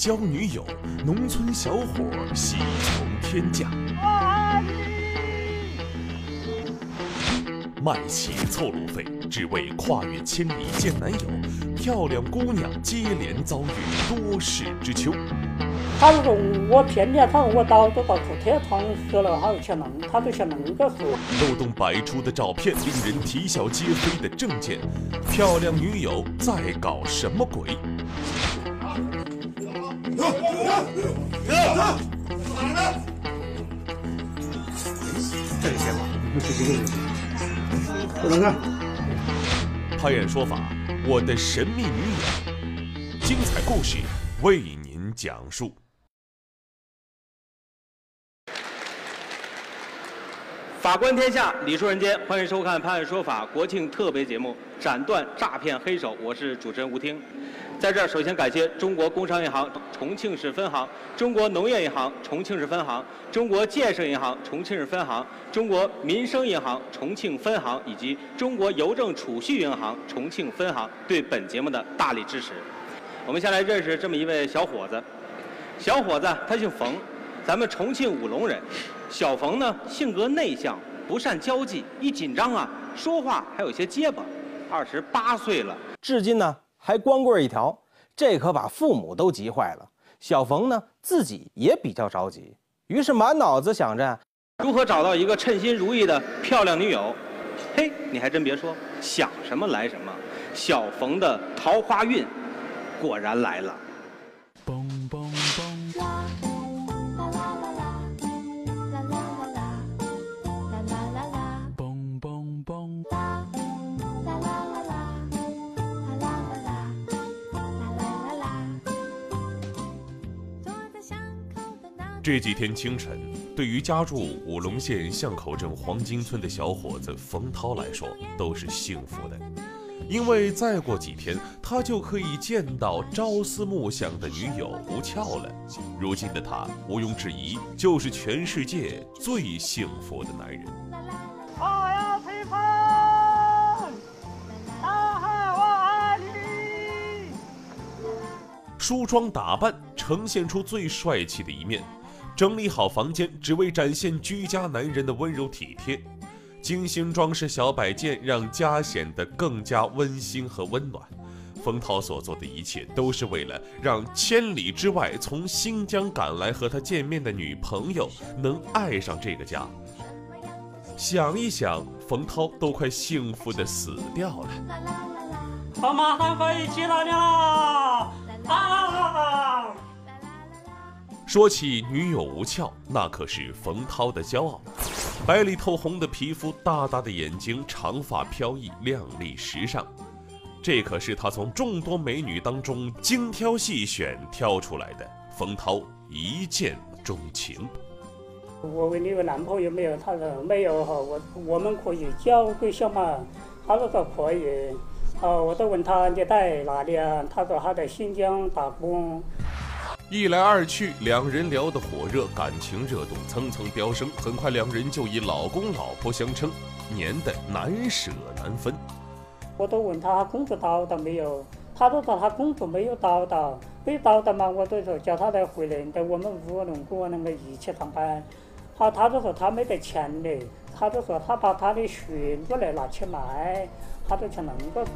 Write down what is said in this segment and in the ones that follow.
交女友，农村小伙喜从天降。卖血凑路费，只为跨越千里见男友。漂亮姑娘接连遭遇多事之秋。他如果我骗你，他说我早都到处贴窗死了，他就想弄，他就想弄个说。漏洞百出的照片，令人啼笑皆非的证件，漂亮女友在搞什么鬼？这个钱吧，这几个人。等等，拍案说法，我的神秘女友，精彩故事为您讲述。法官天下，理说人间，欢迎收看《拍案说法》国庆特别节目，斩断诈骗黑手。我是主持人吴听。在这儿，首先感谢中国工商银行重庆市分行、中国农业银行重庆市分行、中国建设银行重庆市分行、中国民生银行重庆分行以及中国邮政储蓄银行重庆分行对本节目的大力支持。我们先来认识这么一位小伙子。小伙子他姓冯，咱们重庆武隆人。小冯呢，性格内向，不善交际，一紧张啊，说话还有些结巴。二十八岁了，至今呢。还光棍一条，这可把父母都急坏了。小冯呢，自己也比较着急，于是满脑子想着如何找到一个称心如意的漂亮女友。嘿，你还真别说，想什么来什么，小冯的桃花运果然来了。这几天清晨，对于家住武隆县巷口镇黄金村的小伙子冯涛来说，都是幸福的，因为再过几天，他就可以见到朝思暮想的女友吴俏了。如今的他，毋庸置疑，就是全世界最幸福的男人。我要陪大海我爱你。梳妆打扮，呈现出最帅气的一面。整理好房间，只为展现居家男人的温柔体贴。精心装饰小摆件，让家显得更加温馨和温暖。冯涛所做的一切，都是为了让千里之外从新疆赶来和他见面的女朋友能爱上这个家。想一想，冯涛都快幸福的死掉了。我马上可以去了啦！啊！说起女友吴俏，那可是冯涛的骄傲。白里透红的皮肤，大大的眼睛，长发飘逸，靓丽时尚。这可是他从众多美女当中精挑细选挑出来的。冯涛一见钟情。我问你有男朋友没有？他说没有哈。我我们可以交个小嘛？他说说可以。哦，我都问他你在哪里啊？他说他在新疆打工。一来二去，两人聊得火热，感情热度蹭蹭飙升。很快，两人就以老公老婆相称，黏得难舍难分。我都问他工作找到没有，他都说他工作没有找到，没找到嘛，我都说叫他再回来，在我们五龙果那个一起上班。好，他就说他没得钱的，他就说他把他的血过来拿去卖，他就去那个说。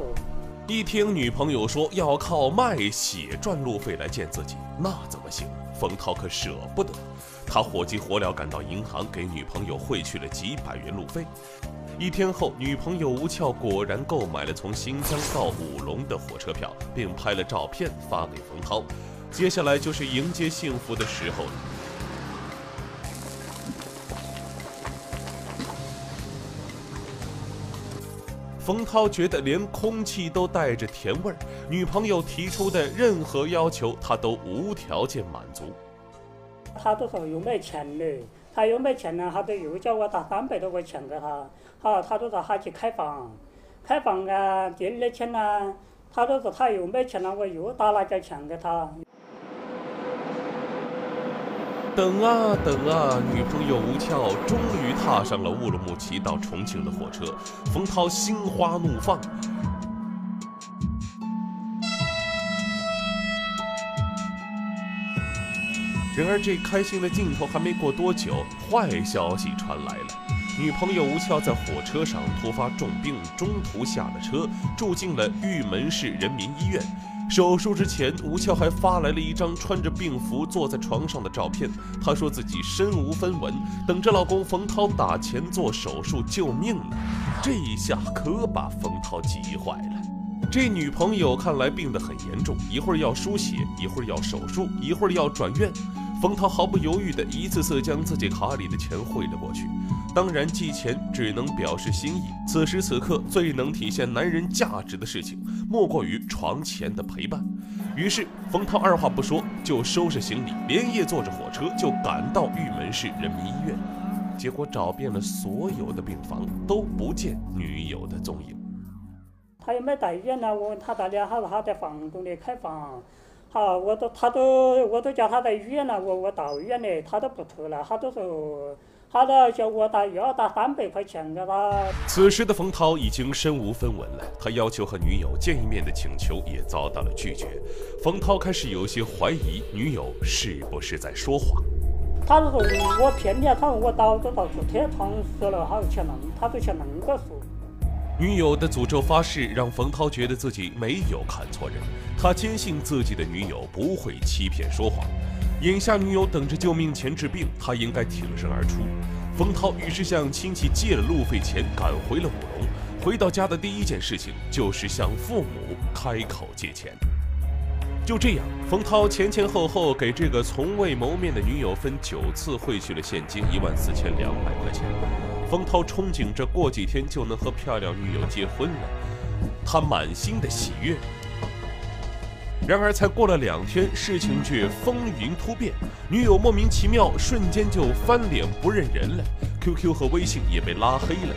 一听女朋友说要靠卖血赚路费来见自己，那怎么行？冯涛可舍不得，他火急火燎赶到银行，给女朋友汇去了几百元路费。一天后，女朋友吴俏果然购买了从新疆到武隆的火车票，并拍了照片发给冯涛。接下来就是迎接幸福的时候了。冯涛觉得连空气都带着甜味儿，女朋友提出的任何要求他都无条件满足。他都说又没钱了，他又没钱了，他都又叫我打三百多块钱给他。好，他都说他去开房，开房啊，第二天呢，他都说他又没钱了，我又打了点钱给他。等啊等啊，女朋友吴俏终于踏上了乌鲁木齐到重庆的火车，冯涛心花怒放。然而，这开心的镜头还没过多久，坏消息传来了。女朋友吴俏在火车上突发重病，中途下了车，住进了玉门市人民医院。手术之前，吴俏还发来了一张穿着病服坐在床上的照片。她说自己身无分文，等着老公冯涛打钱做手术救命呢。这一下可把冯涛急坏了。这女朋友看来病得很严重，一会儿要输血，一会儿要手术，一会儿要转院。冯涛毫不犹豫地一次次将自己卡里的钱汇了过去。当然，寄钱只能表示心意。此时此刻，最能体现男人价值的事情，莫过于床前的陪伴。于是，冯涛二话不说就收拾行李，连夜坐着火车就赶到玉门市人民医院。结果找遍了所有的病房，都不见女友的踪影。他又没到医院呢，我问他到底，他说他在房东里开房。好，我都他都我都叫他在医院了，我我到医院呢，他都不出来，他都说。他都叫我打，又要打三百块钱给他。此时的冯涛已经身无分文了，他要求和女友见一面的请求也遭到了拒绝。冯涛开始有些怀疑女友是不是在说谎。他说我骗你，他说我早就到处贴窗说了，他说去弄，他就去弄个说。女友的诅咒发誓让冯涛觉得自己没有看错人，他坚信自己的女友不会欺骗说谎。眼下女友等着救命钱治病，他应该挺身而出。冯涛于是向亲戚借了路费钱，赶回了武隆。回到家的第一件事情就是向父母开口借钱。就这样，冯涛前前后后给这个从未谋面的女友分九次汇去了现金一万四千两百块钱。冯涛憧憬着过几天就能和漂亮女友结婚了，他满心的喜悦。然而，才过了两天，事情却风云突变。女友莫名其妙，瞬间就翻脸不认人了，QQ 和微信也被拉黑了。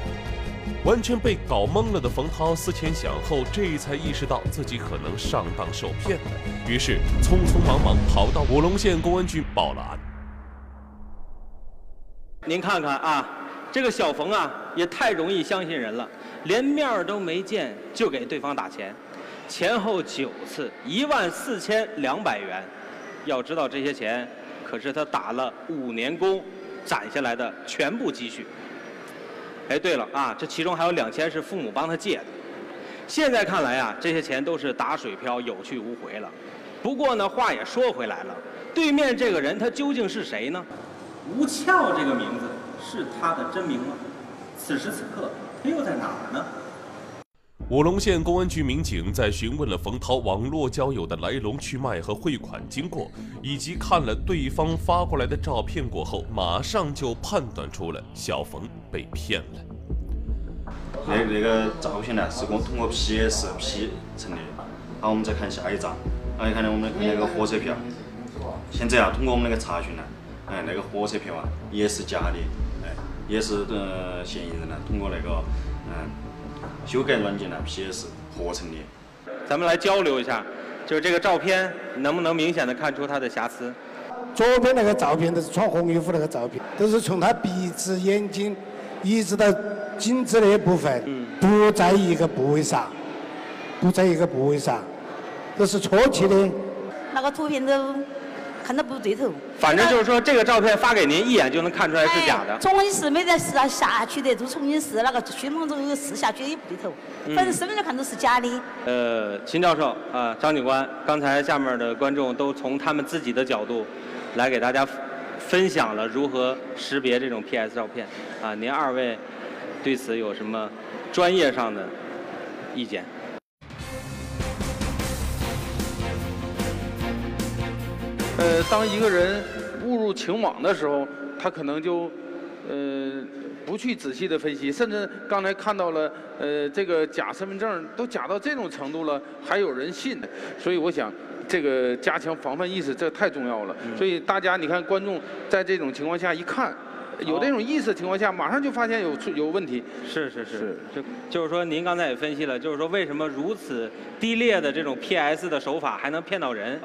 完全被搞懵了的冯涛思前想后，这才意识到自己可能上当受骗了，于是匆匆忙忙跑到武隆县公安局报了案。您看看啊，这个小冯啊，也太容易相信人了，连面都没见就给对方打钱。前后九次，一万四千两百元。要知道这些钱，可是他打了五年工攒下来的全部积蓄。哎，对了啊，这其中还有两千是父母帮他借的。现在看来啊，这些钱都是打水漂，有去无回了。不过呢，话也说回来了，对面这个人他究竟是谁呢？吴俏这个名字是他的真名吗？此时此刻他又在哪儿呢？武隆县公安局民警在询问了冯涛网络交友的来龙去脉和汇款经过，以及看了对方发过来的照片过后，马上就判断出了小冯被骗了。那那个照片呢，是我通过 PS P 成的。好，我们再看下一张。那你看呢，我们看那个火车票。现在啊，通过我们那个查询呢，哎，那个火车票啊也是假的，哎，也是呃嫌疑人呢通过那个嗯。修改软件呢，PS 合成的。咱们来交流一下，就是这个照片能不能明显的看出它的瑕疵？左边那个照片都是穿红衣服那个照片，都是从他鼻子、眼睛一直到颈子那部分，不在一个部位上，不在一个部位上，都是错切的。那个图片都。看到不对头，反正就是说这个照片发给您，一眼就能看出来是假的。重庆市没得市啊，下去的都重庆市，那个迅猛中试下去也不对头，反正身份证看都是假的。呃，秦教授啊，张警官，刚才下面的观众都从他们自己的角度来给大家分享了如何识别这种 PS 照片啊，您二位对此有什么专业上的意见？呃，当一个人误入情网的时候，他可能就，呃，不去仔细的分析，甚至刚才看到了，呃，这个假身份证都假到这种程度了，还有人信，所以我想，这个加强防范意识这太重要了。所以大家，你看观众在这种情况下一看，有这种意识情况下，马上就发现有出有问题。是是是，就就是说，您刚才也分析了，就是说为什么如此低劣的这种 PS 的手法还能骗到人？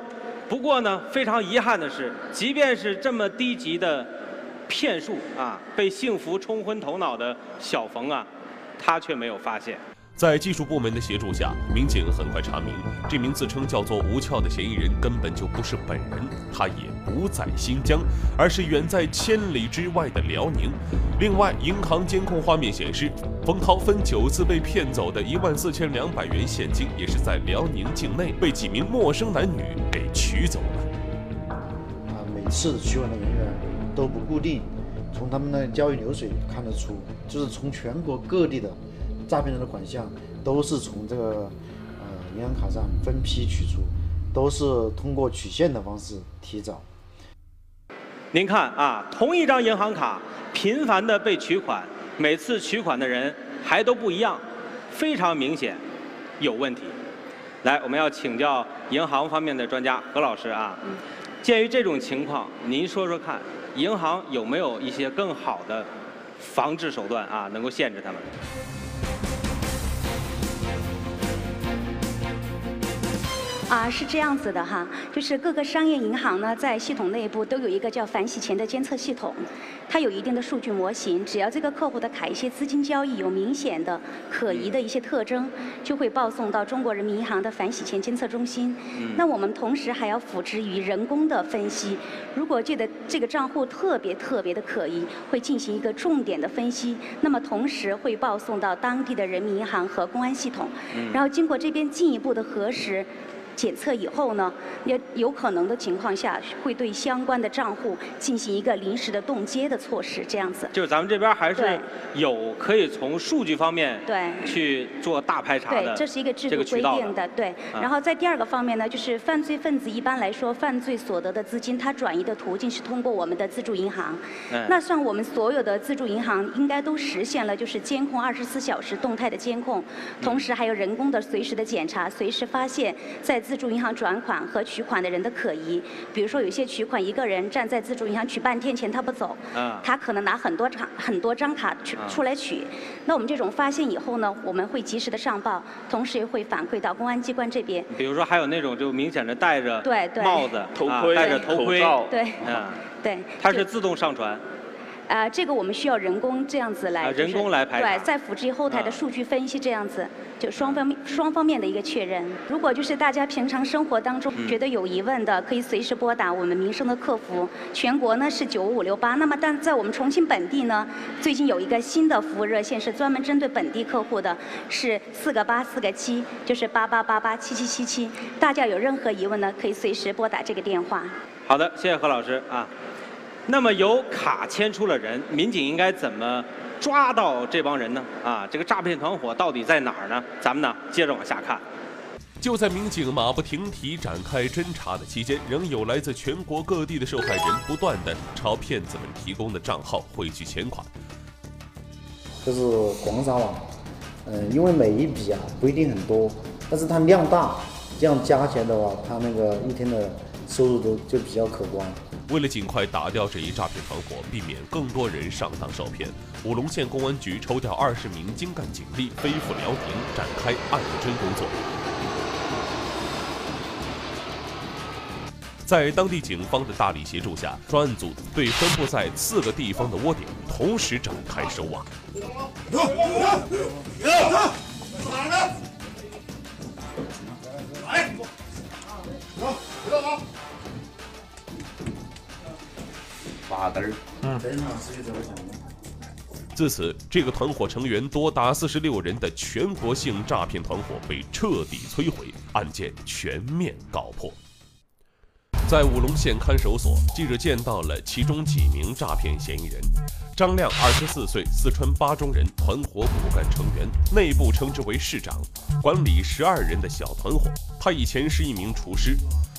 不过呢，非常遗憾的是，即便是这么低级的骗术啊，被幸福冲昏头脑的小冯啊，他却没有发现。在技术部门的协助下，民警很快查明，这名自称叫做吴俏的嫌疑人根本就不是本人，他也不在新疆，而是远在千里之外的辽宁。另外，银行监控画面显示，冯涛分九次被骗走的一万四千两百元现金，也是在辽宁境内被几名陌生男女给取走了。啊，每次取款的人员都不固定，从他们的交易流水看得出，就是从全国各地的。诈骗人的款项都是从这个呃银行卡上分批取出，都是通过取现的方式提早。您看啊，同一张银行卡频繁的被取款，每次取款的人还都不一样，非常明显有问题。来，我们要请教银行方面的专家何老师啊。鉴于这种情况，您说说看，银行有没有一些更好的防治手段啊，能够限制他们？啊，是这样子的哈，就是各个商业银行呢，在系统内部都有一个叫反洗钱的监测系统，它有一定的数据模型，只要这个客户的卡一些资金交易有明显的可疑的一些特征，就会报送到中国人民银行的反洗钱监测中心。那我们同时还要辅之于人工的分析，如果这个这个账户特别特别的可疑，会进行一个重点的分析，那么同时会报送到当地的人民银行和公安系统，然后经过这边进一步的核实。检测以后呢，也有可能的情况下，会对相关的账户进行一个临时的冻结的措施，这样子。就是咱们这边还是有可以从数据方面对去做大排查的，对，这是一个制度规定的，对。然后在第二个方面呢，就是犯罪分子一般来说，犯罪所得的资金，它转移的途径是通过我们的自助银行。嗯。那像我们所有的自助银行，应该都实现了就是监控二十四小时动态的监控，同时还有人工的随时的检查，随时发现，在自助银行转款和取款的人的可疑，比如说有些取款一个人站在自助银行取半天钱他不走，嗯。他可能拿很多张很多张卡出出来取，那我们这种发现以后呢，我们会及时的上报，同时也会反馈到公安机关这边。比如说还有那种就明显的戴着对对。帽子、头盔、戴着头盔，对，嗯。对，它是自动上传。啊，这个我们需要人工这样子来，人工来排对，再辅之后台的数据分析，这样子就双方面双方面的一个确认。如果就是大家平常生活当中觉得有疑问的，可以随时拨打我们民生的客服，全国呢是九五六八。那么但在我们重庆本地呢，最近有一个新的服务热线，是专门针对本地客户的，是四个八四个七，就是八八八八七七七七。大家有任何疑问呢，可以随时拨打这个电话。好的，谢谢何老师啊。那么由卡牵出了人，民警应该怎么抓到这帮人呢？啊，这个诈骗团伙到底在哪儿呢？咱们呢接着往下看。就在民警马不停蹄展开侦查的期间，仍有来自全国各地的受害人不断的朝骗子们提供的账号汇聚钱款。这是广撒网，嗯，因为每一笔啊不一定很多，但是它量大，这样加起来的话，它那个一天的收入都就比较可观。为了尽快打掉这一诈骗团伙，避免更多人上当受骗，武隆县公安局抽调二十名精干警力飞赴辽宁，展开案侦工作。在当地警方的大力协助下，专案组对分布在四个地方的窝点同时展开收网。八单儿，嗯，自此，这个团伙成员多达四十六人的全国性诈骗团伙被彻底摧毁，案件全面告破。在武隆县看守所，记者见到了其中几名诈骗嫌疑人：张亮，二十四岁，四川巴中人，团伙骨干成员，内部称之为市长，管理十二人的小团伙。他以前是一名厨师。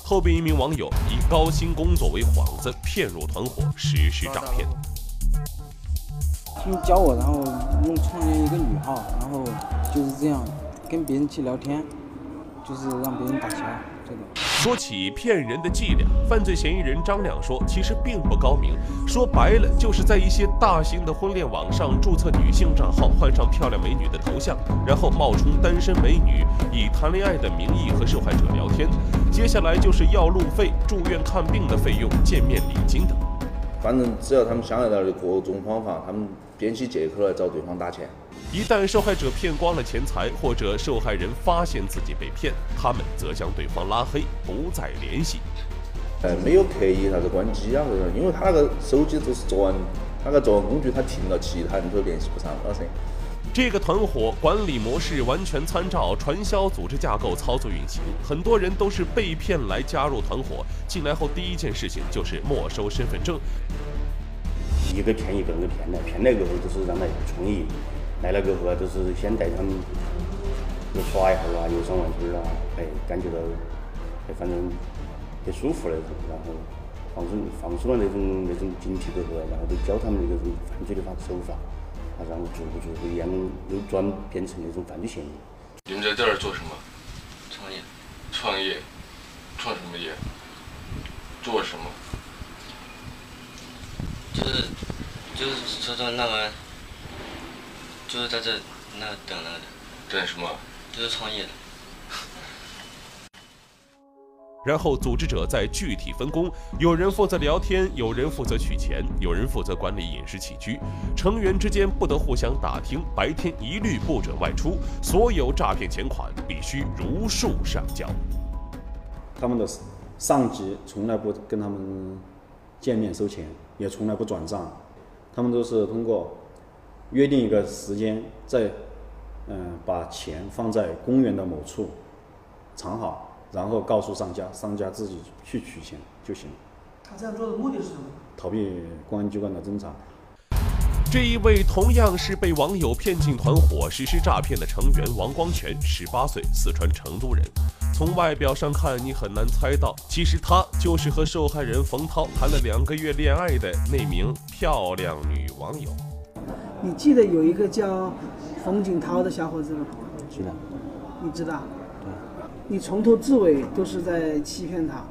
后被一名网友以高薪工作为幌子骗入团伙实施诈骗。请教我，然后用创建一个女号，然后就是这样跟别人去聊天，就是让别人打钱。说起骗人的伎俩，犯罪嫌疑人张亮说，其实并不高明，说白了就是在一些大型的婚恋网上注册女性账号，换上漂亮美女的头像，然后冒充单身美女，以谈恋爱的名义和受害者聊天，接下来就是要路费、住院看病的费用、见面礼金等。反正只要他们想得到的各种方法，他们编起借口来找对方打钱。一旦受害者骗光了钱财，或者受害人发现自己被骗，他们则将对方拉黑，不再联系。呃，没有刻意啥子关机啊，这种，因为他那个手机都是作案，那个作案工具他停了，其他人都联系不上了噻。这个团伙管理模式完全参照传销组织架构操作运行，很多人都是被骗来加入团伙，进来后第一件事情就是没收身份证。一个骗一个，人骗来，骗来过后就是让他充一。来了过后啊，就是先带他们又耍一下啊，游山玩水啊，哎，感觉到哎，反正很舒服那种，然后放松放松了那种那种警惕过后啊，然后就教他们那种犯罪的法手法，然后逐步逐步一样又转变成那种犯罪嫌疑。你们在这儿做什么？创业。创业？创什么业？做什么？就是就是说说那个。就是在这那等那个的，等什么？就是创业。然后组织者再具体分工，有人负责聊天，有人负责取钱，有人负责管理饮食起居。成员之间不得互相打听，白天一律不准外出，所有诈骗钱款必须如数上交。他们的上级从来不跟他们见面收钱，也从来不转账，他们都是通过。约定一个时间，再嗯把钱放在公园的某处藏好，然后告诉商家，商家自己去取钱就行。他这样做的目的是什么？逃避公安机关的侦查。这一位同样是被网友骗进团伙实施诈骗的成员王光全，十八岁，四川成都人。从外表上看，你很难猜到，其实他就是和受害人冯涛谈了两个月恋爱的那名漂亮女网友。你记得有一个叫冯景涛的小伙子吗？记得。你知道？对。你从头至尾都是在欺骗他，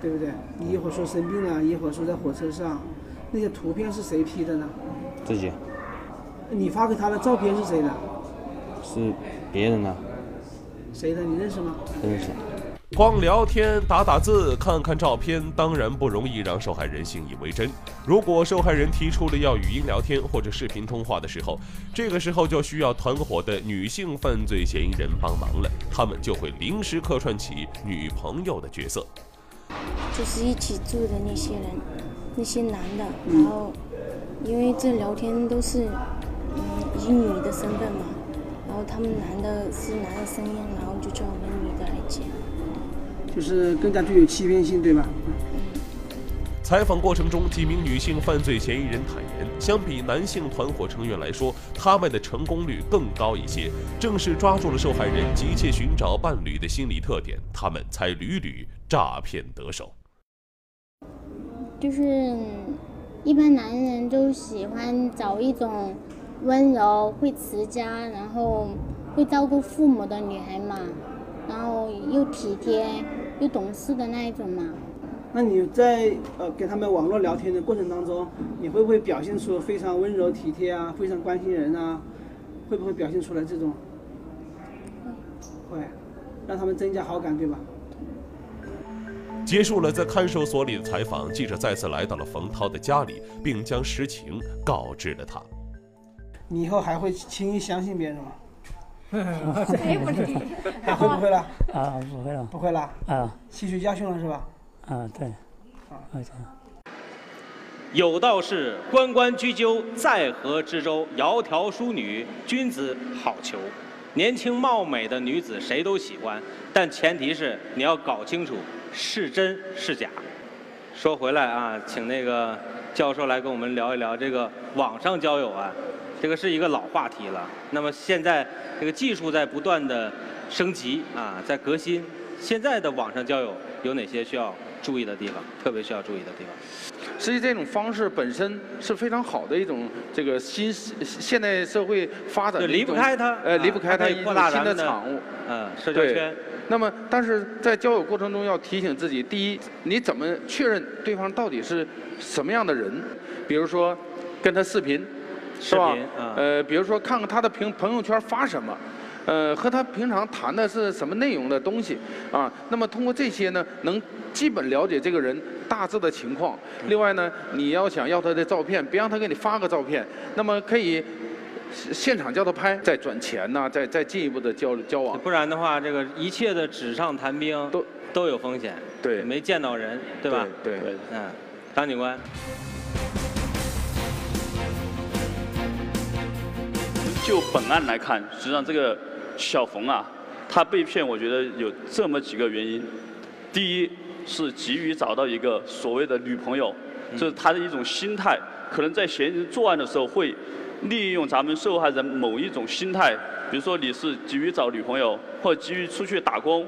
对不对？你一会儿说生病了，一会儿说在火车上，那些图片是谁 P 的呢？自己。你发给他的照片是谁的？是别人的。谁的？你认识吗？认识。光聊天、打打字、看看照片，当然不容易让受害人信以为真。如果受害人提出了要语音聊天或者视频通话的时候，这个时候就需要团伙的女性犯罪嫌疑人帮忙了，他们就会临时客串起女朋友的角色。就是一起住的那些人，那些男的，然后因为这聊天都是嗯以女的身份嘛，然后他们男的是男的声音，然后就叫我们女的来接。就是更加具有欺骗性，对吧？采访过程中，几名女性犯罪嫌疑人坦言，相比男性团伙成员来说，他们的成功率更高一些。正是抓住了受害人急切寻找伴侣的心理特点，他们才屡屡诈骗得手。就是一般男人都喜欢找一种温柔、会持家，然后会照顾父母的女孩嘛。然后又体贴又懂事的那一种嘛。那你在呃跟他们网络聊天的过程当中，你会不会表现出非常温柔体贴啊，非常关心人啊？会不会表现出来这种？会，让他们增加好感，对吧？结束了在看守所里的采访，记者再次来到了冯涛的家里，并将实情告知了他。你以后还会轻易相信别人吗？谁不会？还会不会了？啊，不会了。不会了。啊，吸取教训了是吧？啊，对。啊，有道是“关关雎鸠，在河之洲”，窈窕淑女，君子好逑。年轻貌美的女子谁都喜欢，但前提是你要搞清楚是真是假。说回来啊，请那个教授来跟我们聊一聊这个网上交友啊。这个是一个老话题了。那么现在这个技术在不断的升级啊，在革新。现在的网上交友有哪些需要注意的地方？特别需要注意的地方？实际这种方式本身是非常好的一种这个新现代社会发展的离不开它，呃，离不开它一种新的产物。嗯，社交圈。那么，但是在交友过程中要提醒自己：第一，你怎么确认对方到底是什么样的人？比如说，跟他视频。是吧？呃，比如说看看他的朋朋友圈发什么，呃，和他平常谈的是什么内容的东西啊。那么通过这些呢，能基本了解这个人大致的情况。另外呢，你要想要他的照片，别让他给你发个照片，那么可以现场叫他拍，再转钱呐，再再进一步的交交往。不然的话，这个一切的纸上谈兵都都有风险。对，没见到人，对吧？对对，嗯，张警官。就本案来看，实际上这个小冯啊，他被骗，我觉得有这么几个原因。第一是急于找到一个所谓的女朋友，这是他的一种心态，可能在嫌疑人作案的时候会利用咱们受害人某一种心态，比如说你是急于找女朋友，或急于出去打工，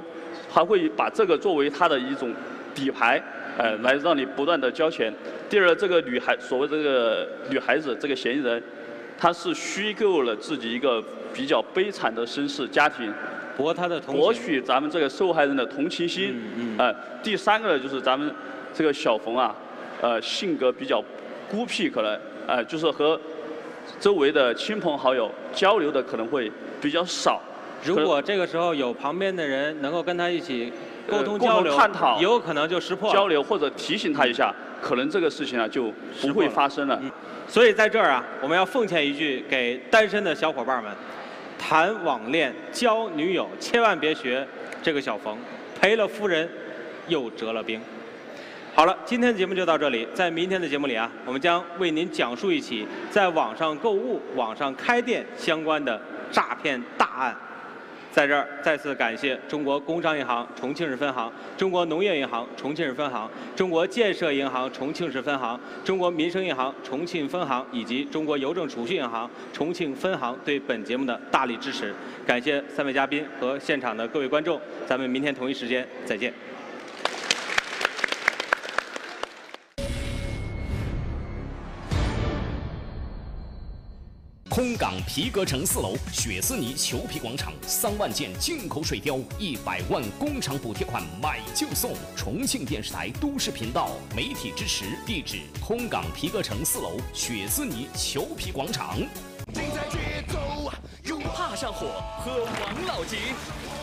他会把这个作为他的一种底牌，呃，来让你不断的交钱。第二，这个女孩，所谓这个女孩子，这个嫌疑人。他是虚构了自己一个比较悲惨的身世家庭，博他的博取咱们这个受害人的同情心。嗯嗯。第三个呢，就是咱们这个小冯啊，呃，性格比较孤僻，可能呃，就是和周围的亲朋好友交流的可能会比较少。如果这个时候有旁边的人能够跟他一起沟通交流，探讨，有可能就识破交流或者提醒他一下，可能这个事情啊就不会发生了。所以在这儿啊，我们要奉劝一句给单身的小伙伴们：谈网恋、交女友，千万别学这个小冯，赔了夫人又折了兵。好了，今天的节目就到这里。在明天的节目里啊，我们将为您讲述一起在网上购物、网上开店相关的诈骗大案。在这儿再次感谢中国工商银行重庆市分行、中国农业银行重庆市分行、中国建设银行重庆市分行、中国民生银行重庆分行以及中国邮政储蓄银行重庆分行对本节目的大力支持。感谢三位嘉宾和现场的各位观众，咱们明天同一时间再见。空港皮革城四楼雪丝妮裘皮广场，三万件进口水貂，一百万工厂补贴款，买就送。重庆电视台都市频道媒体支持，地址：空港皮革城四楼雪丝妮裘皮广场。怕上火，喝王老吉，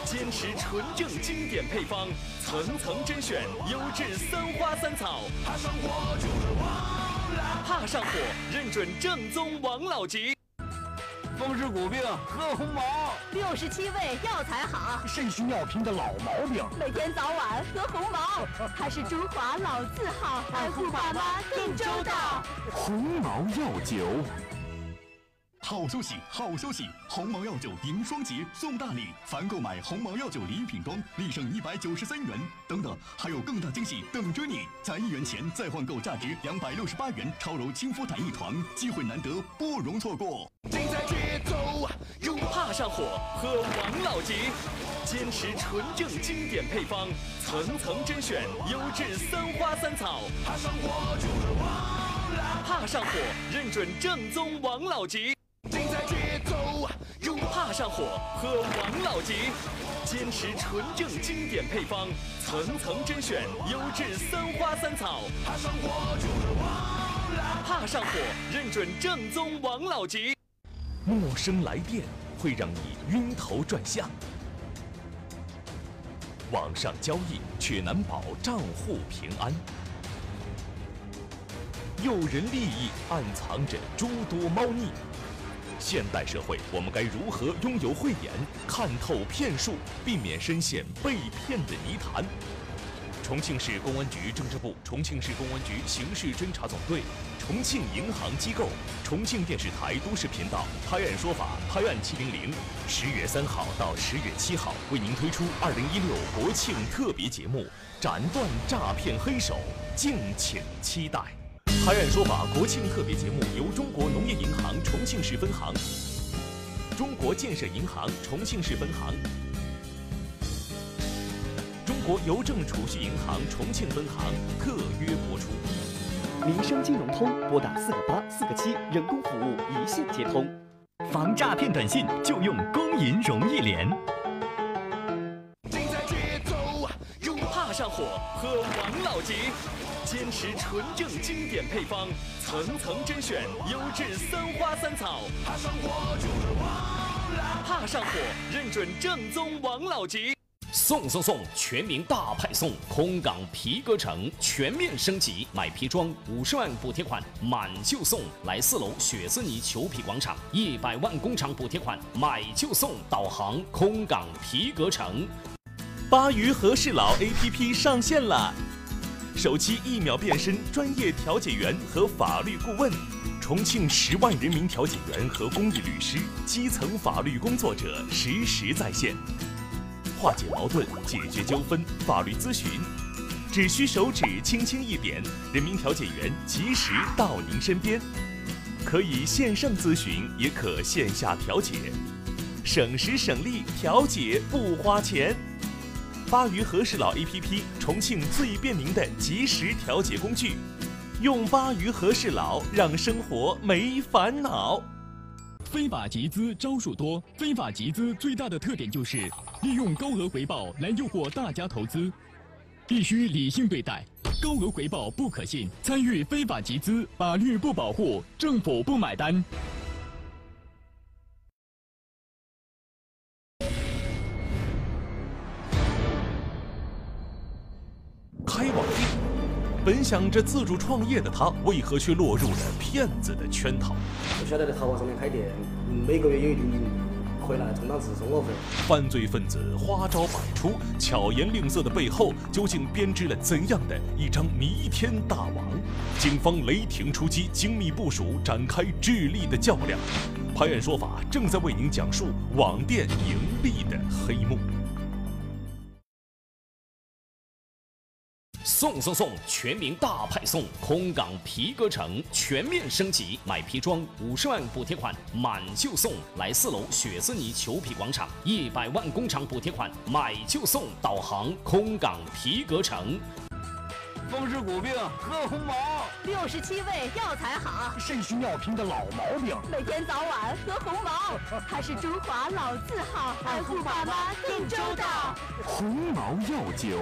坚持纯正经典配方，层层甄选优质三花三草。怕上火就喝王老，怕上火认准正宗王老吉。风湿骨病喝红毛，六十七味药材好，肾虚尿频的老毛病，每天早晚喝红毛，它是中华老字号，爱护爸妈更周到。红毛药酒。好消息，好消息！鸿茅药酒迎双节送大礼，凡购买鸿茅药酒礼品装，立省一百九十三元。等等，还有更大惊喜等着你！攒一元钱再换购价值两百六十八元超柔亲肤毯一床，机会难得，不容错过。精彩怕上火喝王老吉，坚持纯正经典配方，层层甄选优质三花三草。怕上火就喝王老，怕上火认准正宗王老吉。精彩节奏，用怕上火喝王老吉，坚持纯正经典配方，层层甄选优质三花三草。怕上火就喝王老，怕上火认准正宗王老吉。陌生来电会让你晕头转向，网上交易却难保账户平安，诱人利益暗藏着诸多猫腻。现代社会，我们该如何拥有慧眼，看透骗术，避免深陷被骗的泥潭？重庆市公安局政治部、重庆市公安局刑事侦查总队、重庆银行机构、重庆电视台都市频道《拍案说法》《拍案七零零》，十月三号到十月七号为您推出二零一六国庆特别节目，斩断诈骗黑手，敬请期待。《拍案说法》国庆特别节目由中国农业银行重庆市分行、中国建设银行重庆市分行、国邮政储蓄银行重庆分行特约播出。民生金融通，拨打四个八四个七，人工服务一线接通。防诈骗短信就用工银容易联。精彩节奏，用怕上火喝王老吉。坚持纯正经典配方，层层甄选优质三花三草。怕上火就喝王老。怕上火，认准正宗王老吉。送送送！全民大派送，空港皮革城全面升级，买皮装五十万补贴款满就送，来四楼雪丝妮裘皮广场一百万工厂补贴款买就送，导航空港皮革城。巴渝和事佬 APP 上线了，手机一秒变身专业调解员和法律顾问，重庆十万人民调解员和公益律师，基层法律工作者实时在线。化解矛盾、解决纠纷、法律咨询，只需手指轻轻一点，人民调解员及时到您身边。可以线上咨询，也可线下调解，省时省力，调解不花钱。巴渝和事佬 APP，重庆最便民的即时调解工具，用巴渝和事佬让生活没烦恼。非法集资招数多，非法集资最大的特点就是利用高额回报来诱惑大家投资，必须理性对待，高额回报不可信，参与非法集资，法律不保护，政府不买单。想着自主创业的他，为何却落入了骗子的圈套？我晓得在淘宝上面开店，每个月有一定盈利，回来充当自生活费。犯罪分子花招百出，巧言令色的背后，究竟编织了怎样的一张弥天大网？警方雷霆出击，精密部署，展开智力的较量。拍案说法正在为您讲述网店盈利的黑幕。送送送！全民大派送，空港皮革城全面升级，买皮装五十万补贴款满就送，来四楼雪丝妮裘皮广场一百万工厂补贴款买就送，导航空港皮革城。风湿骨病喝红毛，六十七味药材好，肾虚尿频的老毛病，每天早晚喝红毛，它是中华老字号，爱护爸妈更周到。红毛药酒。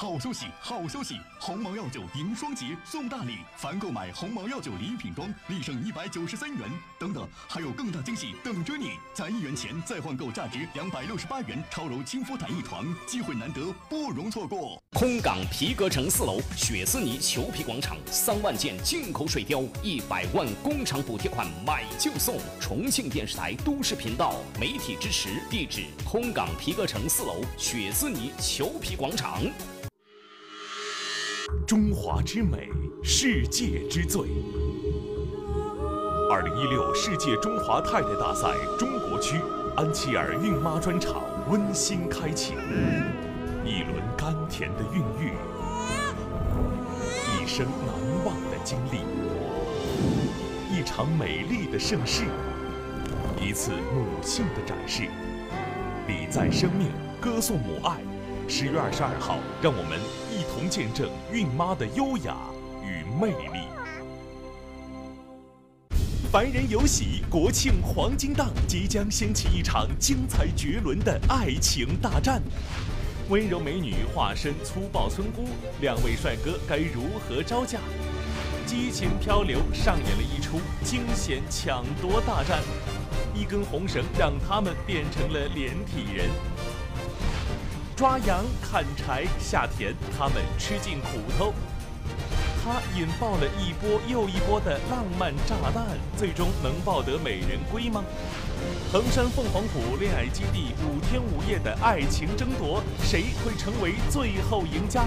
好消息，好消息！鸿茅药酒迎双节送大礼，凡购买鸿茅药酒礼品装，立省一百九十三元。等等，还有更大惊喜等着你！在一元钱再换购价值两百六十八元超柔亲肤毯一床，机会难得，不容错过。空港皮革城四楼雪丝妮裘皮广场，三万件进口水貂，一百万工厂补贴款买就送。重庆电视台都市频道媒体支持，地址空港皮革城四楼雪丝妮裘皮广场。中华之美，世界之最。二零一六世界中华太太大赛中国区安琪儿孕妈专场温馨开启，一轮甘甜的孕育，一生难忘的经历，一场美丽的盛世，一次母性的展示。礼在生命，歌颂母爱。十月二十二号，让我们一同见证孕妈的优雅与魅力。凡人有喜，国庆黄金档即将掀起一场精彩绝伦的爱情大战。温柔美女化身粗暴村姑，两位帅哥该如何招架？激情漂流上演了一出惊险抢夺大战，一根红绳让他们变成了连体人。抓羊、砍柴、下田，他们吃尽苦头。他引爆了一波又一波的浪漫炸弹，最终能抱得美人归吗？衡山凤凰谷恋爱基地五天五夜的爱情争夺，谁会成为最后赢家？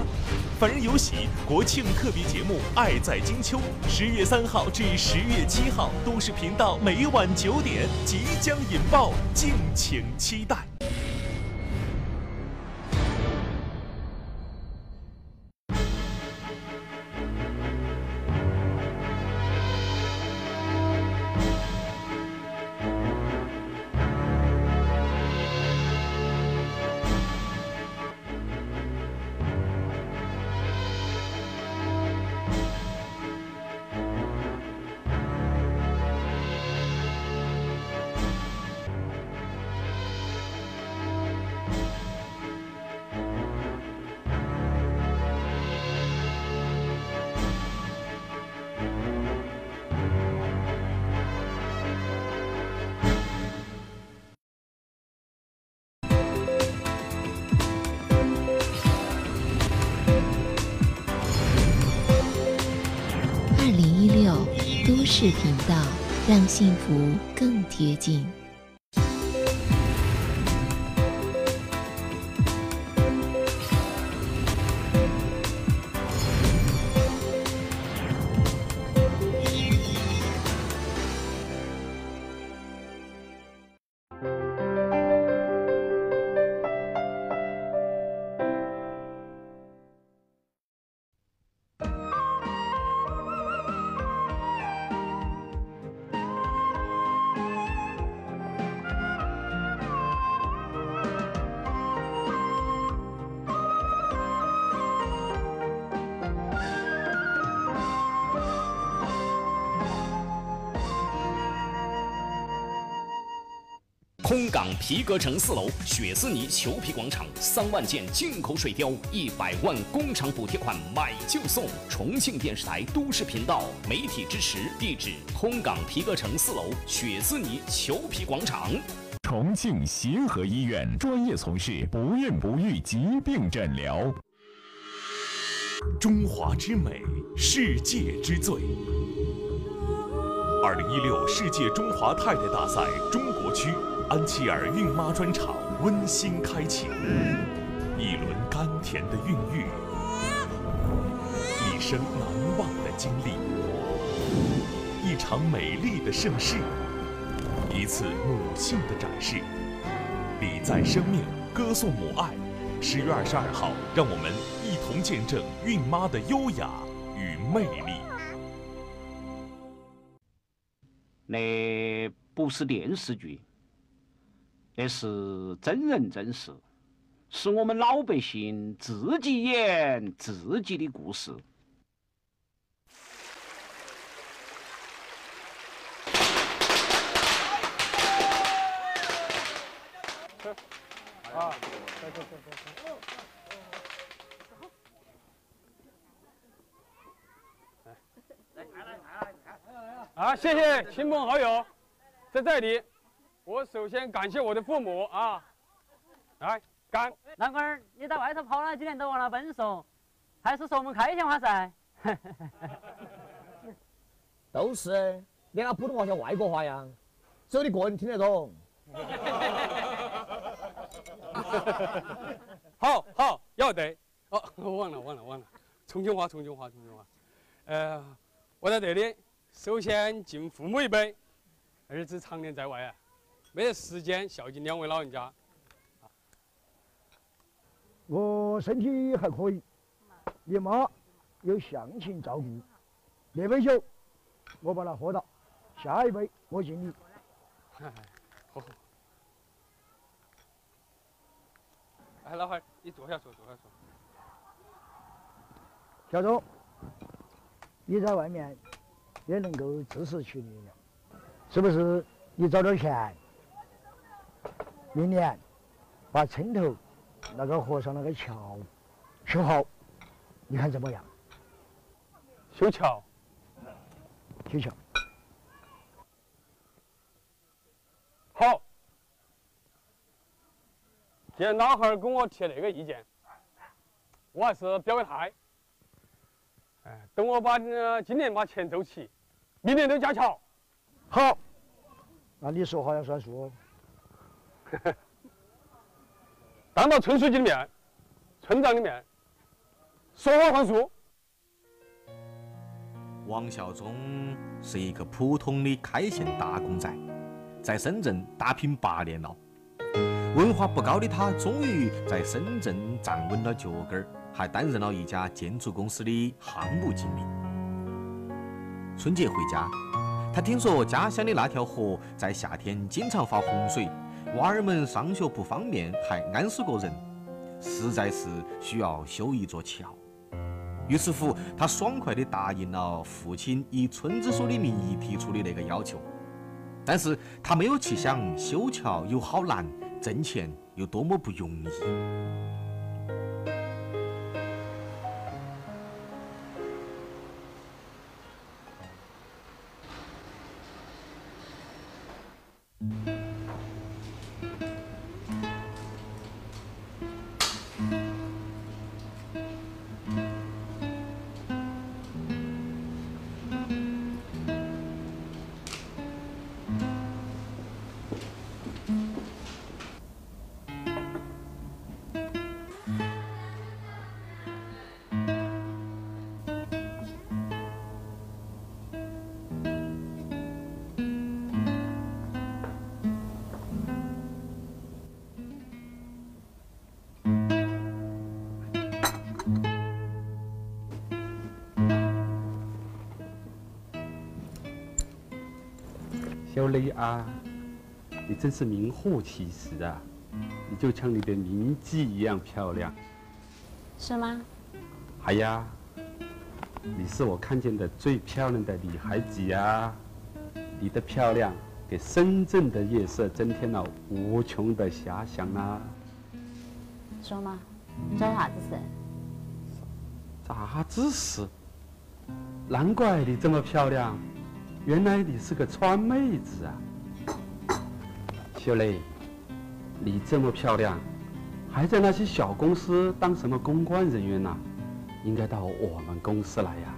凡人有喜国庆特别节目《爱在金秋》，十月三号至十月七号，都市频道每晚九点即将引爆，敬请期待。视频道，让幸福更贴近。皮革城四楼雪丝妮裘皮广场，三万件进口水貂，一百万工厂补贴款，买就送。重庆电视台都市频道媒体支持，地址：空港皮革城四楼雪丝妮裘皮广场。重庆协和医院专业从事不孕不育疾病诊疗。中华之美，世界之最。二零一六世界中华太太大赛中国区。安琪儿孕妈专场温馨开启，一轮甘甜的孕育，一生难忘的经历，一场美丽的盛世，一次母性的展示。礼在生命，歌颂母爱。十月二十二号，让我们一同见证孕妈的优雅与魅力。那不是电视剧。这是真人真事，是我们老百姓自己演自己的故事。啊，啊，谢谢亲朋好友在这里。我首先感谢我的父母啊，来干！男儿，你在外头跑了几年都忘了本事，还是说我们开心话噻？都是，连个普通话像外国话一样，只有你个人听得懂。好好要得哦，忘了忘了忘了，重庆话重庆话重庆话。呃，我在这里首先敬父母一杯，儿子常年在外啊。没得时间孝敬两位老人家。我身体还可以，你妈有乡亲照顾，那杯酒我把它喝到，下一杯我敬你。好。哎，老汉儿，你坐下说，坐下说。小周，你在外面也能够自食其力了，是不是？你找点钱。明年把村头那个河上那个桥修好，你看怎么样？修桥，修桥。好，既然老汉儿跟我提那个意见，我还是表个态。哎，等我把今年把钱周齐，明年就架桥。好，那你说话要算数。当到村书记的面、村长的面，说话算数。王孝忠是一个普通的开县打工仔，在深圳打拼八年了。文化不高的他，终于在深圳站稳了脚跟儿，还担任了一家建筑公司的项目经理。春节回家，他听说家乡的那条河在夏天经常发洪水。娃儿们上学不方便，还安死个人，实在是需要修一座桥。于是乎，他爽快地答应了父亲以村支书的名义提出的那个要求。但是他没有去想修桥有好难，挣钱有多么不容易。小磊啊，你真是名副其实啊！你就像你的名妓一样漂亮。是吗？哎呀，你是我看见的最漂亮的女孩子呀！你的漂亮给深圳的夜色增添了无穷的遐想啊！说嘛，找啥子事？啥子事？难怪你这么漂亮，原来你是个川妹子啊！秀蕾，你这么漂亮，还在那些小公司当什么公关人员呢？应该到我们公司来呀！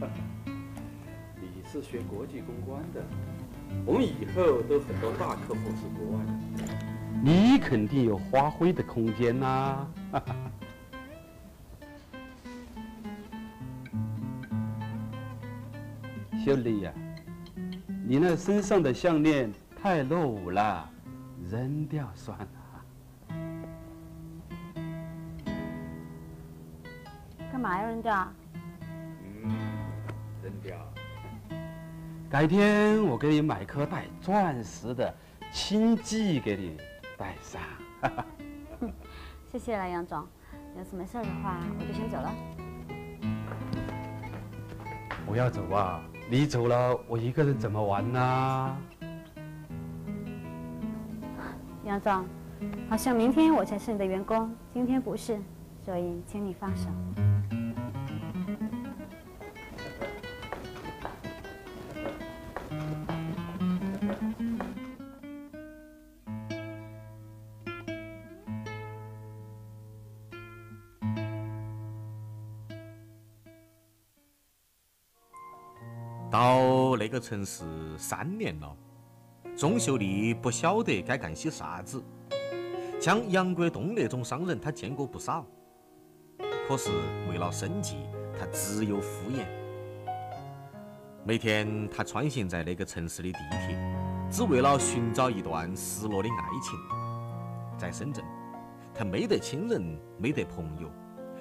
你是学国际公关的，我们以后都很多大客户是国外的，你肯定有发挥的空间呐！小丽呀，你那身上的项链太落伍了，扔掉算了。干嘛要扔掉？嗯，扔掉。改天我给你买颗带钻石的亲记给你戴上。谢谢了，杨总。要是没事的话，我就先走了。不要走啊！你走了，我一个人怎么玩呢？杨总，好像明天我才是你的员工，今天不是，所以请你放手。城市三年了，钟秀丽不晓得该干些啥子。像杨国栋那种商人，他见过不少。可是为了生计，他只有敷衍。每天他穿行在那个城市的地铁，只为了寻找一段失落的爱情。在深圳，他没得亲人，没得朋友，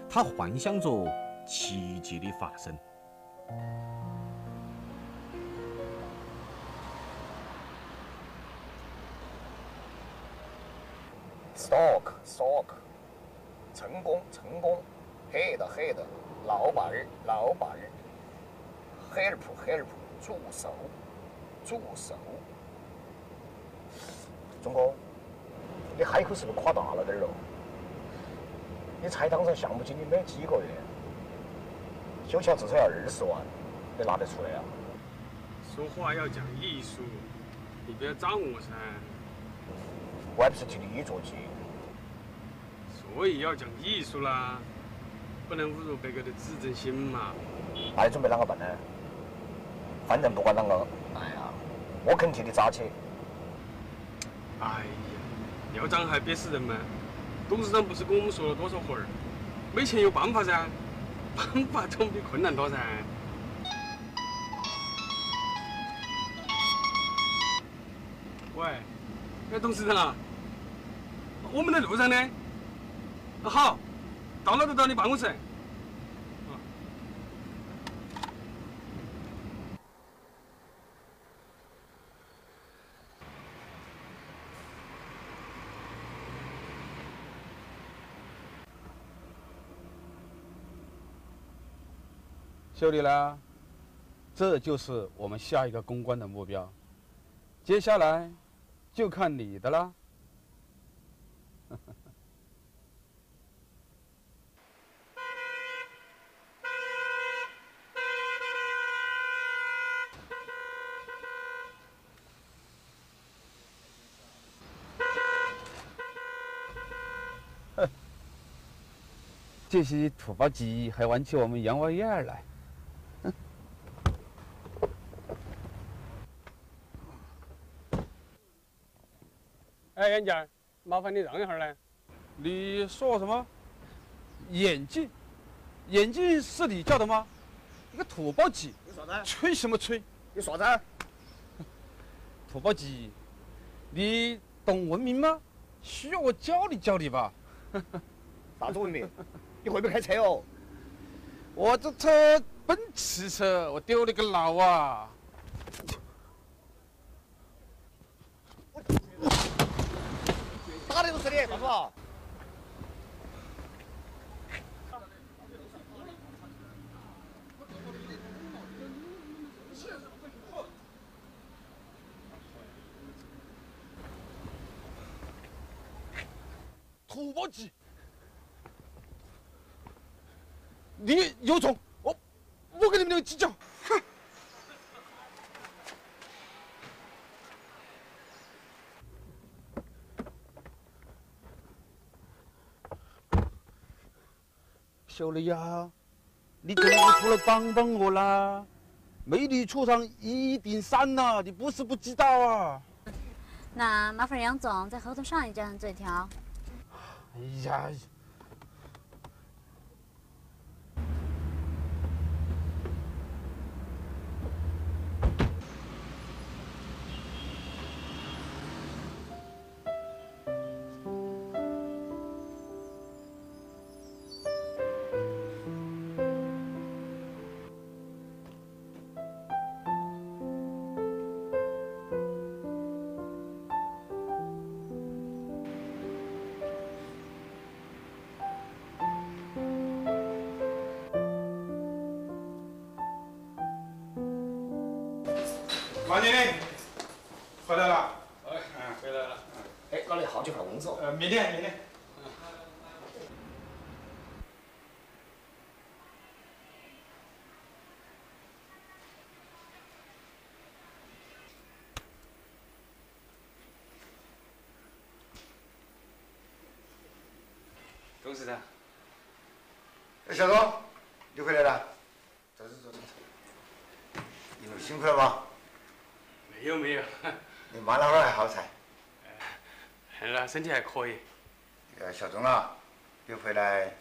他幻想着奇迹的发生。Stock stock，成功成功，head head，老板儿老板儿，help help，助手助手。钟哥，你海口是不是夸大了点儿喽？你才当上项目经理没几个月，修桥至少要二十万，你拿得出来啊？说话要讲艺术，你不要找我噻。我还不是替你做鸡。所以要讲艺术啦，不能侮辱别个的自尊心嘛。那你准备啷个办呢？反正不管啷个，哎呀，我肯替你扎起。哎呀，要涨还憋死人吗？董事长不是跟我们说了多少回儿？没钱有办法噻，办法总比困难多噻。喂，哎，董事长啊，我们在路上呢。啊好，到了就到你办公室。兄弟啦，这就是我们下一个公关的目标，接下来就看你的啦。这些土包鸡还玩起我们洋娃娃儿来。哎，杨健儿，麻烦你让一下嘞。你说什么？眼镜？眼镜是你叫的吗？你个土包鸡！你啥子？吹什么吹？你啥子？土包鸡，你懂文明吗？需要我教你教你吧？啥子文明？你会不会开车哦？我这车奔驰车，我丢你个老啊！打的都是你，大叔。土拨鸡，你有种！我我跟你们两个计较！哼！小雷呀，你这个出来帮帮我啦！美女出场一顶三呐，你不是不知道啊！那麻烦杨总在合同上一张这条。哎呀！董事长，哎，小钟，你回来了。坐坐坐坐坐。一路辛苦了吧？没有没有，你妈老汉儿还好噻。那身体还可以。呃小钟啊，你回来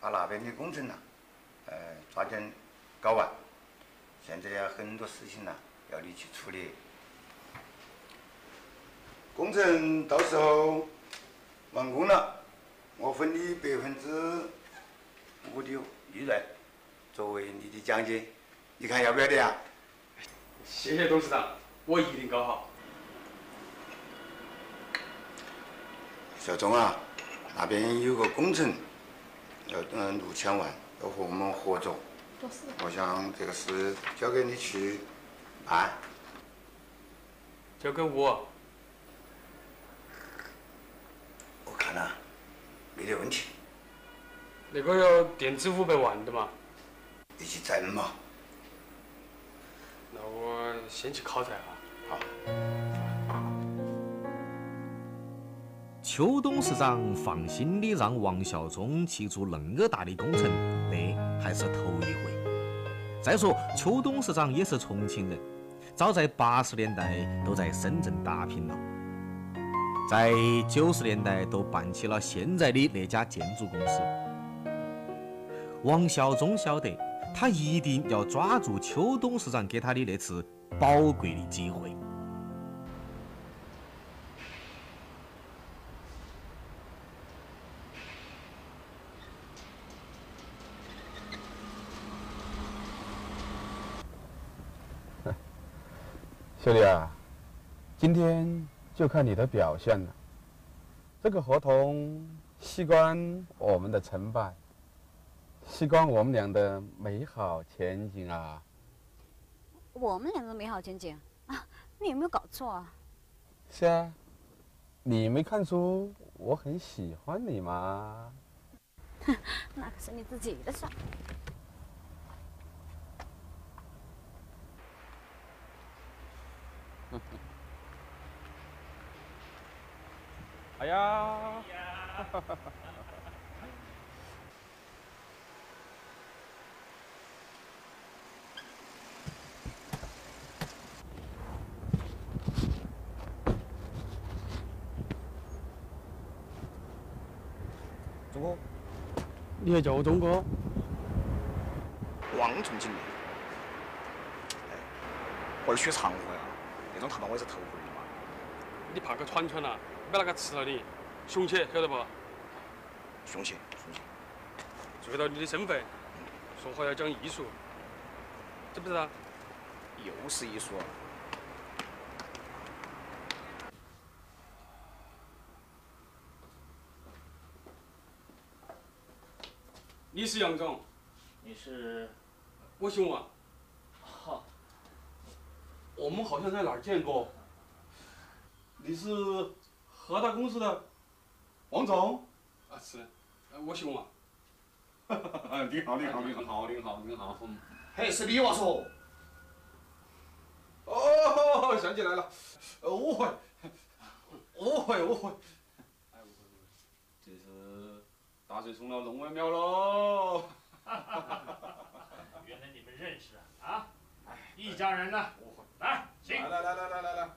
把那边的工程呐，呃，抓紧搞完。现在有很多事情呐，要你去处理。工程到时候完工了，我分你百分之五的利润作为你的奖金，你看要不要得啊？谢谢董事长，我一定搞好。小钟啊，那边有个工程要嗯六千万，要和我们合作。我想这个事交给你去办。交给我？我看了，没得问题。那个要垫资五百万的嘛？一起挣嘛。那我先去考察哈。好。邱董事长放心的让王孝忠去做恁个大的工程，那还是头一回。再说，邱董事长也是重庆人，早在八十年代都在深圳打拼了，在九十年代都办起了现在的那家建筑公司。王孝忠晓得，他一定要抓住邱董事长给他的那次宝贵的机会。兄弟啊，今天就看你的表现了。这个合同事关我们的成败，事关我们俩的美好前景啊！我们俩的美好前景啊？你有没有搞错啊？是啊，你没看出我很喜欢你吗？哼，那可是你自己的事哎呀！钟哥，你还叫我钟哥？王重庆的。哎，我是学长河呀，那种他妈我也是头回的嘛。你怕个串串呐？把那个吃了你，雄起晓得不？雄起，雄起。注意到你的身份，说话要讲艺术。知不知道？又是一说。你是杨总，你是？我姓王。好。我们好像在哪儿见过。你是河大公司的王总？啊，是。我姓王。你好，你好，你好，你好，你好。嘿，是你哇嗦？哦，想起来了，误会，误会，误会。哎，误会，误会。这是大水冲了龙王庙喽。原来你们认识啊？啊，一家人呢？来，请。来来来来来来来。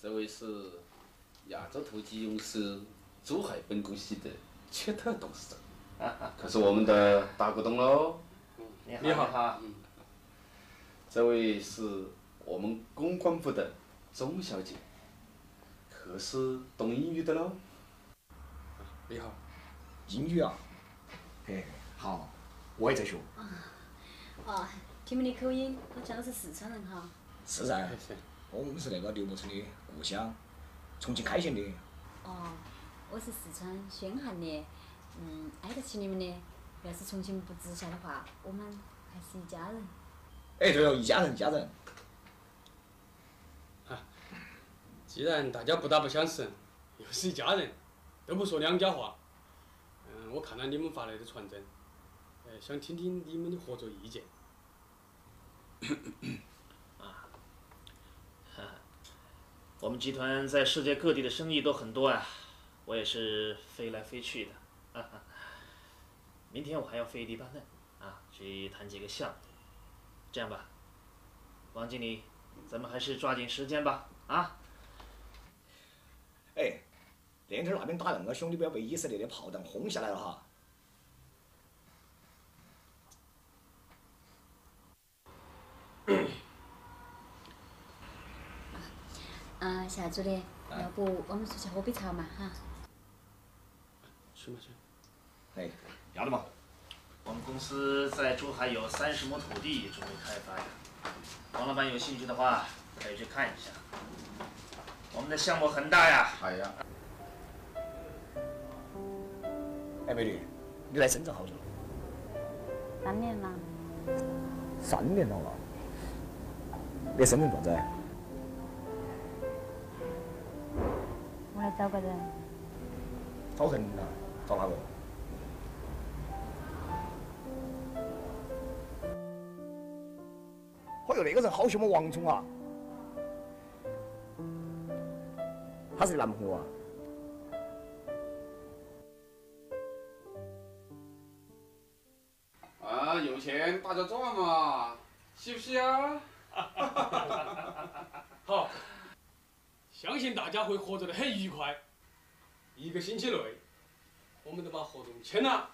这位是亚洲投机公司珠海分公司的缺特董事长，可是我们的大股东喽。你好，你好。这位是我们公关部的钟小姐，可是懂英语的喽。你好。英语啊？嘿，好，我也在学。哦，听你的口音，好像是四川人哈。是噻。我们是那个刘木村的故乡，重庆开县的。哦，我是四川宣汉的，嗯，挨得起你们的。要是重庆不直辖的话，我们还是一家人。哎，对了，一家人，一家人。啊，既然大家不打不相识，又是一家人，都不说两家话。嗯，我看了你们发来的传真，呃，想听听你们的合作意见。我们集团在世界各地的生意都很多啊，我也是飞来飞去的。明天我还要飞黎巴嫩啊，去谈几个项目。这样吧，王经理，咱们还是抓紧时间吧啊！哎，那天那边打仗，我兄弟不要被以色列的炮弹轰下来了哈。嗯，夏助理，要不我们出去喝杯茶嘛哈？去嘛去。哎，要得嘛。我们公司在珠海有三十亩土地准备开发呀，王老板有兴趣的话可以去看一下。我们的项目很大呀。哎呀。哎，美女，你来深圳好久了？三年了。三年了啊？你深圳做啥子？找个人。找人呐？找哪个？哎呦，那个人好像我王总啊！他是你男朋友啊？啊，有钱大家赚嘛，是不是啊？好。相信大家会合作的很愉快。一个星期内，我们都把合同签了。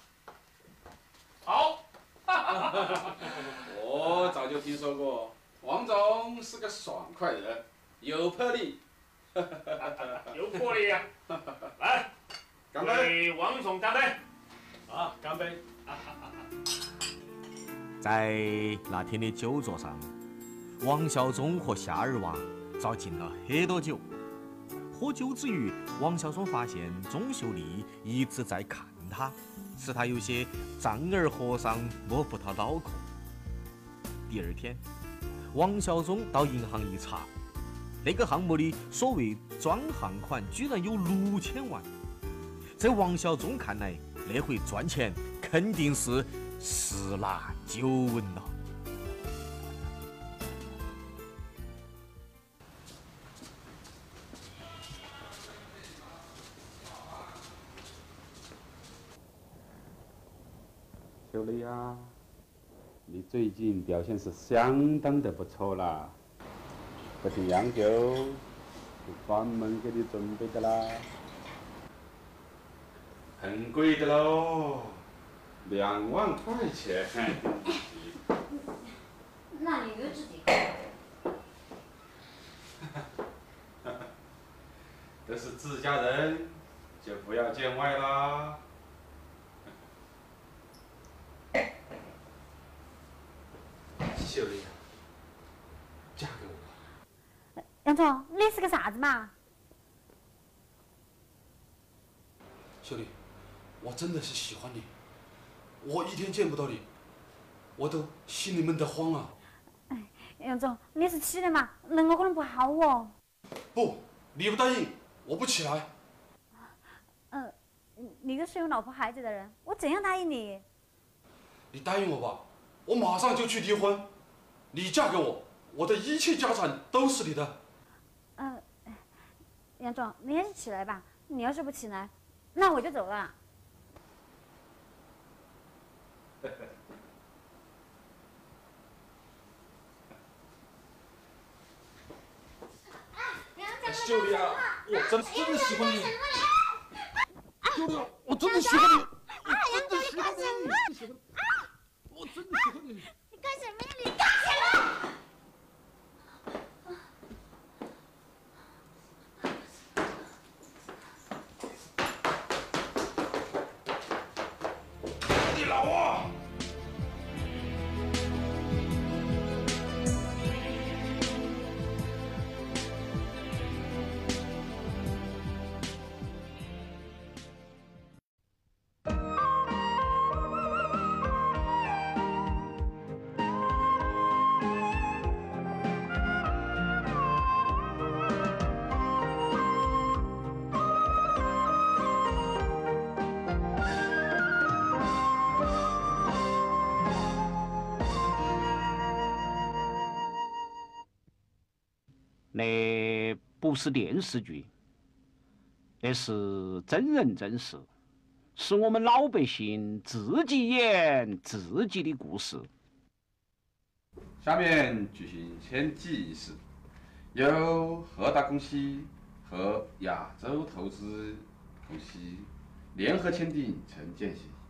好。我早就听说过，王总是个爽快人，有魄力。有魄力呀！来，干杯！为王总干杯！啊，干杯！在那天的酒桌上，王孝忠和夏儿娃遭敬了很多酒。喝酒之余，王小忠发现钟秀丽一直在看他，使他有些丈二和尚摸不到脑壳。第二天，王小忠到银行一查，那个项目的所谓专项款居然有六千万，在王小忠看来，那回赚钱肯定是十拿九稳了。秀丽呀，你最近表现是相当的不错啦，这瓶洋酒是专门给你准备的啦，很贵的喽，两万块钱。那你就自己喝。都是自家人，就不要见外啦。嫁给我。杨总，你是个啥子嘛？小丽，我真的是喜欢你，我一天见不到你，我都心里闷得慌啊！杨总，你是起来嘛？恁我可能不好哦。不，你不答应，我不起来。嗯，你个是有老婆孩子的人，我怎样答应你？你答应我吧，我马上就去离婚，你嫁给我，我的一切家产都是你的。嗯，杨总，你还是起来吧。你要是不起来，那我就走了。秀丽啊，我真真的喜欢你。秀丽，我真的喜欢你，我真的喜欢你，我真的喜欢你。你干什么呀？你干什么？你老王！那不是电视剧，那是真人真事，是我们老百姓自己演自己的故事。下面举行签字仪式，由赫达公司和亚洲投资公司联合签订承建协议。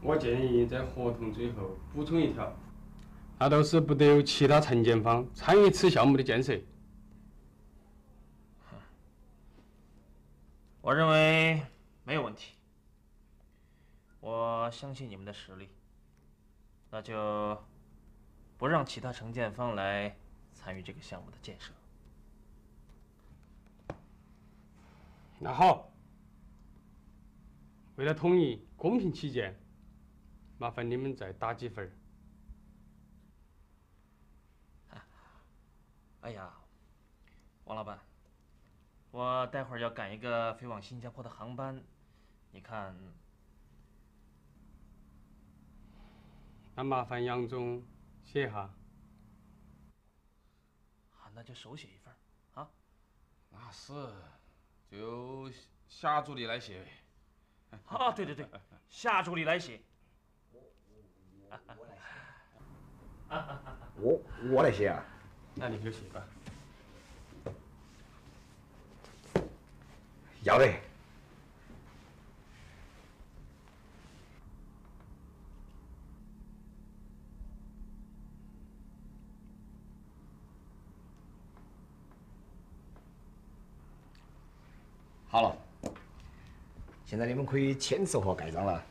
我建议在合同最后补充一条，那就是不得有其他承建方参与此项目的建设。我认为没有问题。我相信你们的实力，那就不让其他承建方来参与这个项目的建设。那好，为了统一公平起见，麻烦你们再打几份儿。哎呀，王老板，我待会儿要赶一个飞往新加坡的航班，你看，那麻烦杨总写一下。啊，那就手写一份儿啊。那是，就夏助理来写呗。啊，对对对，夏助理来写。我我来写啊。那你就写吧。要得。好了，现在你们可以签字和盖章了。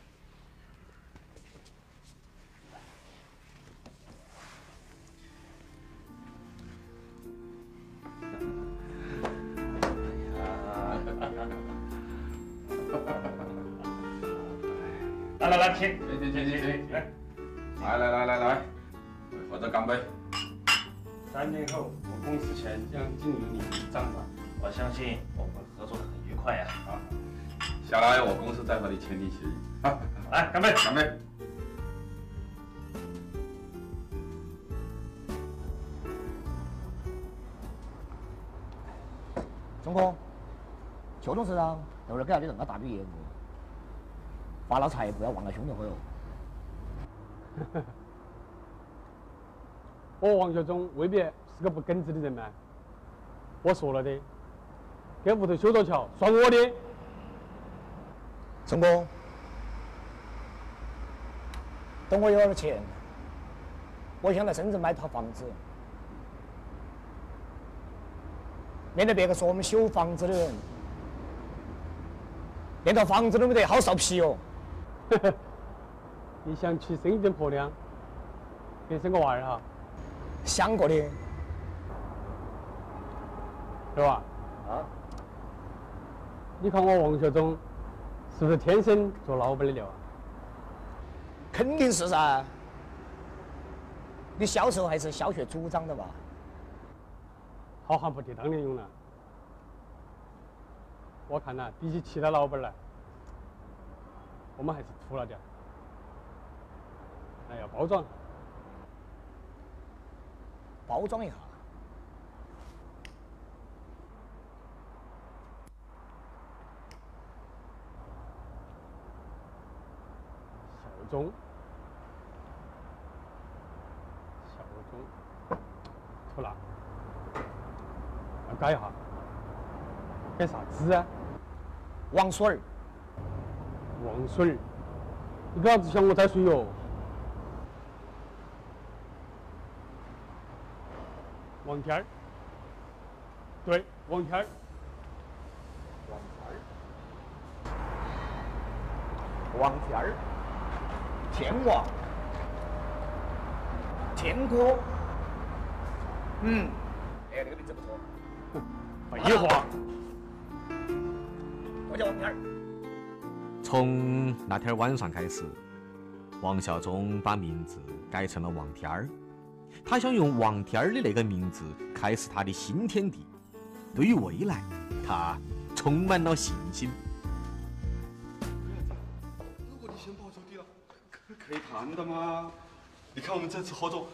签订协议。好，来干杯！干杯！钟哥，邱董事长等会儿给了你认个大笔业务，发了财不要忘了兄弟伙哟。我王学忠未必是个不耿直的人嘛。我说了的，给屋头修座桥算我的。钟哥，等我有了钱，我想在深圳买套房子，免得别个说我们修房子的人连套房子都没得，好臊皮哦。你想去生一点婆娘，别生个娃儿哈？想过的。是吧？啊。你看我王学忠，是不是天生做老板的料啊？肯定是噻。你小时候还是小学组长的吧？好汉不提当年勇了。我看呐，比起其他老板来，我们还是土了点。还要包装。包装一下。效忠。效忠。吐了。要改一下。改啥子啊？王水儿。王水儿。你干啥子想我摘水哟？王天儿。对，王天儿。王天儿。王天儿。天王。天哥。嗯。哎，这个名字不错。废话。我叫王天儿。从那天晚上开始，王孝忠把名字改成了王天儿。他想用王天儿的那个名字开始他的新天地。对于未来，他充满了信心。可可以谈的吗？你看我们这次合作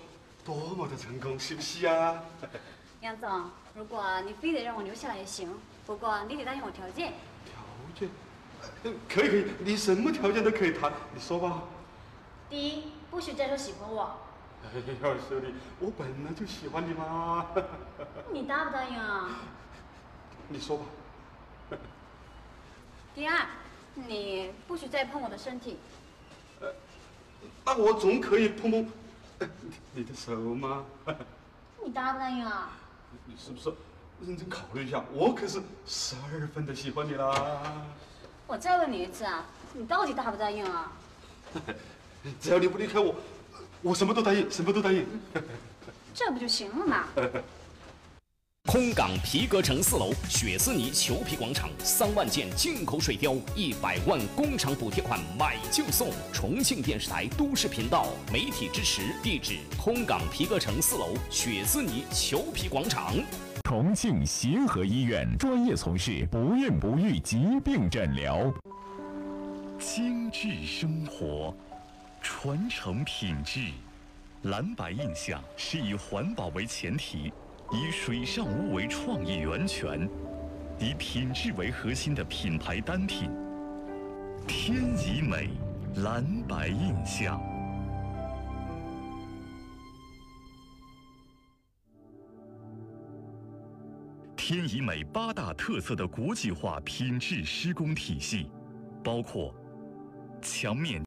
多么的成功，是不是呀？杨总，如果你非得让我留下来也行，不过你得答应我条件。条件？可以可以，你什么条件都可以谈，你说吧。第一，不许再说喜欢我。哎呀，兄弟，我本来就喜欢你嘛。你答不答应啊？你说吧。第二，你不许再碰我的身体。呃，那我总可以碰碰 你的手吗？你答不答应啊？你是不是认真考虑一下？我可是十二分的喜欢你啦。我再问你一次啊，你到底答不答应啊？只要你不离开我，我什么都答应，什么都答应。这不就行了吗？空港皮革城四楼雪丝妮裘皮广场，三万件进口水貂，一百万工厂补贴款，买就送。重庆电视台都市频道媒体支持，地址：空港皮革城四楼雪丝妮裘皮广场。重庆协和医院专业从事不孕不育疾病诊疗，精致生活，传承品质。蓝白印象是以环保为前提，以水上屋为创意源泉，以品质为核心的品牌单品。天怡美蓝白印象。天怡美八大特色的国际化品质施工体系，包括墙面